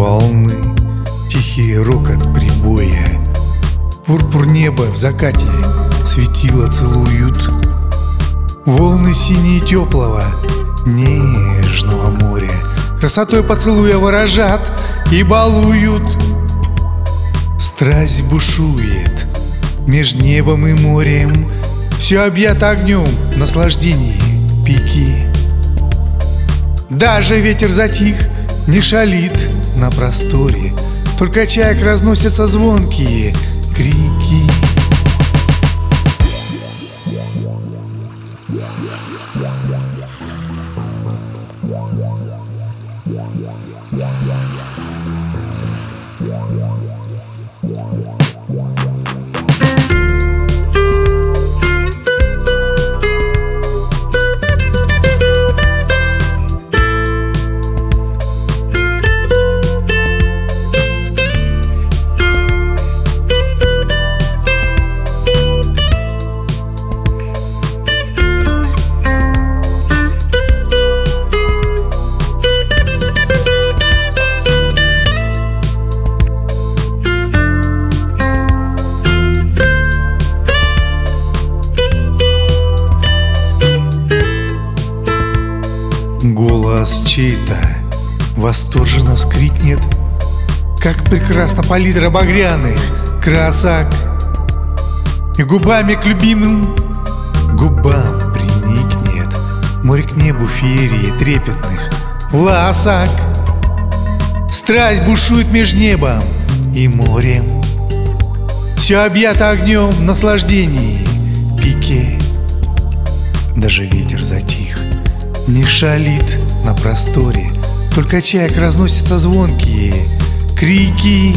волны, тихий рок от прибоя. Пурпур неба в закате светило целуют. Волны синие теплого, нежного моря Красотой поцелуя выражат и балуют. Страсть бушует между небом и морем, Все объято огнем наслаждений пики. Даже ветер затих — не шалит на просторе. Только чаек разносятся звонкие крики Голос чей-то восторженно вскрикнет Как прекрасно палитра багряных красок. И губами к любимым губам приникнет Море к небу феерии трепетных ласок. Страсть бушует меж небом и морем. Все объято огнем наслаждений пике. Даже ветер затих не шалит на просторе. Только чаек разносятся звонкие крики